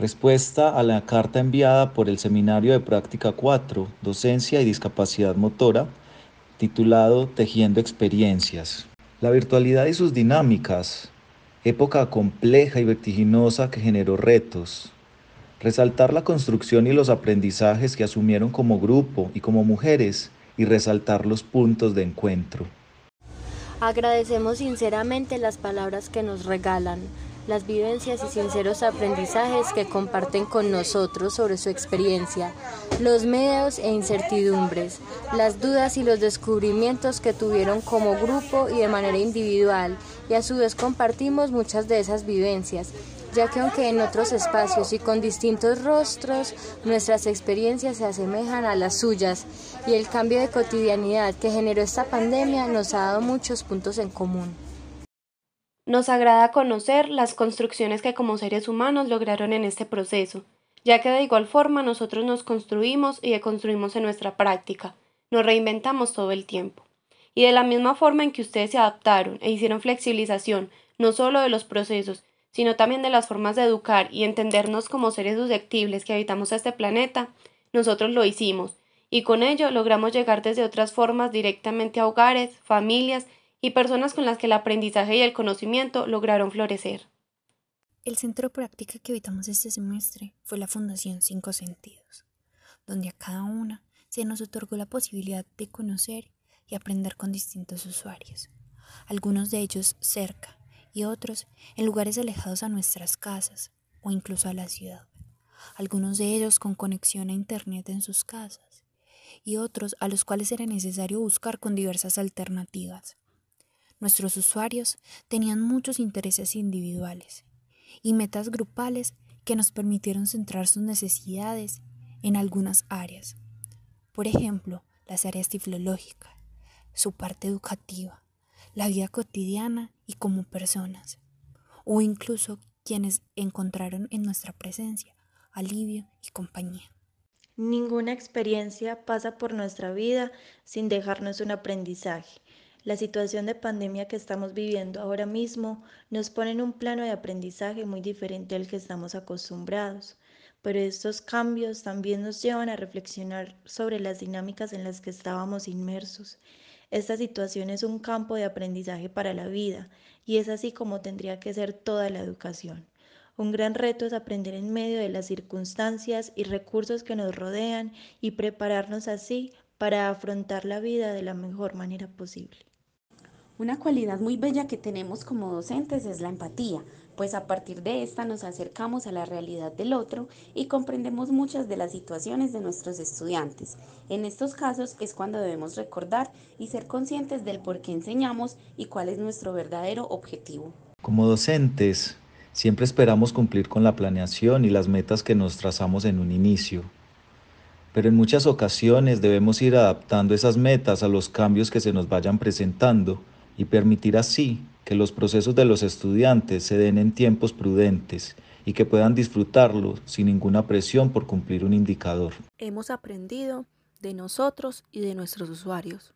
Respuesta a la carta enviada por el Seminario de Práctica 4, Docencia y Discapacidad Motora, titulado Tejiendo Experiencias. La virtualidad y sus dinámicas, época compleja y vertiginosa que generó retos. Resaltar la construcción y los aprendizajes que asumieron como grupo y como mujeres y resaltar los puntos de encuentro. Agradecemos sinceramente las palabras que nos regalan las vivencias y sinceros aprendizajes que comparten con nosotros sobre su experiencia, los medios e incertidumbres, las dudas y los descubrimientos que tuvieron como grupo y de manera individual, y a su vez compartimos muchas de esas vivencias, ya que aunque en otros espacios y con distintos rostros, nuestras experiencias se asemejan a las suyas y el cambio de cotidianidad que generó esta pandemia nos ha dado muchos puntos en común. Nos agrada conocer las construcciones que como seres humanos lograron en este proceso, ya que de igual forma nosotros nos construimos y deconstruimos en nuestra práctica, nos reinventamos todo el tiempo. Y de la misma forma en que ustedes se adaptaron e hicieron flexibilización no solo de los procesos, sino también de las formas de educar y entendernos como seres susceptibles que habitamos este planeta, nosotros lo hicimos, y con ello logramos llegar desde otras formas directamente a hogares, familias y personas con las que el aprendizaje y el conocimiento lograron florecer. El centro de práctica que habitamos este semestre fue la Fundación Cinco Sentidos, donde a cada una se nos otorgó la posibilidad de conocer y aprender con distintos usuarios, algunos de ellos cerca y otros en lugares alejados a nuestras casas o incluso a la ciudad, algunos de ellos con conexión a Internet en sus casas y otros a los cuales era necesario buscar con diversas alternativas. Nuestros usuarios tenían muchos intereses individuales y metas grupales que nos permitieron centrar sus necesidades en algunas áreas. Por ejemplo, las áreas tiflológicas, su parte educativa, la vida cotidiana y como personas, o incluso quienes encontraron en nuestra presencia alivio y compañía. Ninguna experiencia pasa por nuestra vida sin dejarnos un aprendizaje la situación de pandemia que estamos viviendo ahora mismo nos pone en un plano de aprendizaje muy diferente al que estamos acostumbrados, pero estos cambios también nos llevan a reflexionar sobre las dinámicas en las que estábamos inmersos. Esta situación es un campo de aprendizaje para la vida y es así como tendría que ser toda la educación. Un gran reto es aprender en medio de las circunstancias y recursos que nos rodean y prepararnos así para afrontar la vida de la mejor manera posible. Una cualidad muy bella que tenemos como docentes es la empatía, pues a partir de esta nos acercamos a la realidad del otro y comprendemos muchas de las situaciones de nuestros estudiantes. En estos casos es cuando debemos recordar y ser conscientes del por qué enseñamos y cuál es nuestro verdadero objetivo. Como docentes, siempre esperamos cumplir con la planeación y las metas que nos trazamos en un inicio. Pero en muchas ocasiones debemos ir adaptando esas metas a los cambios que se nos vayan presentando y permitir así que los procesos de los estudiantes se den en tiempos prudentes y que puedan disfrutarlo sin ninguna presión por cumplir un indicador. Hemos aprendido de nosotros y de nuestros usuarios.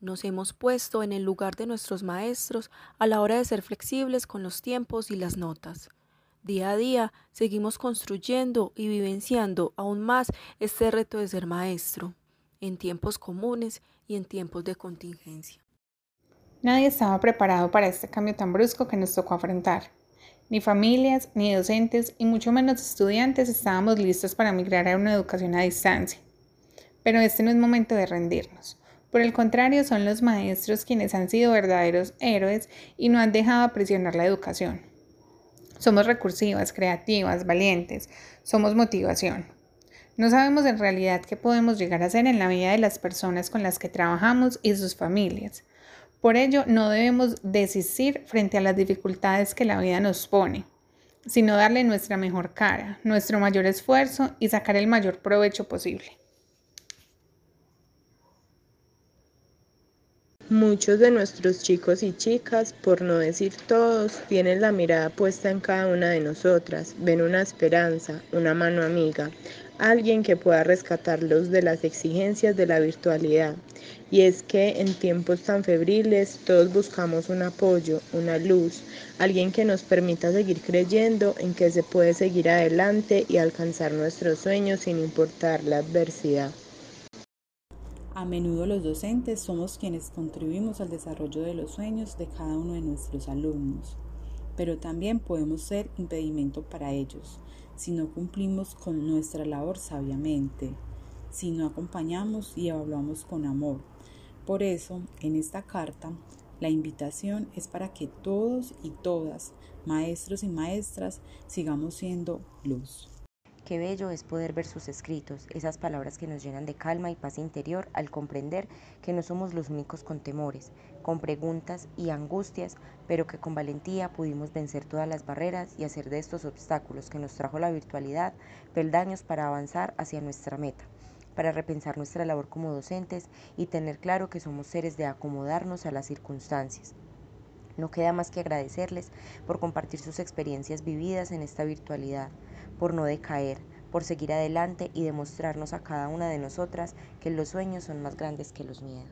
Nos hemos puesto en el lugar de nuestros maestros a la hora de ser flexibles con los tiempos y las notas. Día a día seguimos construyendo y vivenciando aún más este reto de ser maestro, en tiempos comunes y en tiempos de contingencia. Nadie estaba preparado para este cambio tan brusco que nos tocó afrontar. Ni familias, ni docentes, y mucho menos estudiantes estábamos listos para migrar a una educación a distancia. Pero este no es momento de rendirnos. Por el contrario, son los maestros quienes han sido verdaderos héroes y no han dejado presionar la educación. Somos recursivas, creativas, valientes, somos motivación. No sabemos en realidad qué podemos llegar a hacer en la vida de las personas con las que trabajamos y sus familias. Por ello, no debemos desistir frente a las dificultades que la vida nos pone, sino darle nuestra mejor cara, nuestro mayor esfuerzo y sacar el mayor provecho posible. Muchos de nuestros chicos y chicas, por no decir todos, tienen la mirada puesta en cada una de nosotras, ven una esperanza, una mano amiga, alguien que pueda rescatarlos de las exigencias de la virtualidad. Y es que en tiempos tan febriles todos buscamos un apoyo, una luz, alguien que nos permita seguir creyendo en que se puede seguir adelante y alcanzar nuestros sueños sin importar la adversidad. A menudo los docentes somos quienes contribuimos al desarrollo de los sueños de cada uno de nuestros alumnos, pero también podemos ser impedimento para ellos si no cumplimos con nuestra labor sabiamente, si no acompañamos y evaluamos con amor. Por eso, en esta carta, la invitación es para que todos y todas, maestros y maestras, sigamos siendo luz. Qué bello es poder ver sus escritos, esas palabras que nos llenan de calma y paz interior al comprender que no somos los únicos con temores, con preguntas y angustias, pero que con valentía pudimos vencer todas las barreras y hacer de estos obstáculos que nos trajo la virtualidad peldaños para avanzar hacia nuestra meta para repensar nuestra labor como docentes y tener claro que somos seres de acomodarnos a las circunstancias. No queda más que agradecerles por compartir sus experiencias vividas en esta virtualidad por no decaer, por seguir adelante y demostrarnos a cada una de nosotras que los sueños son más grandes que los miedos.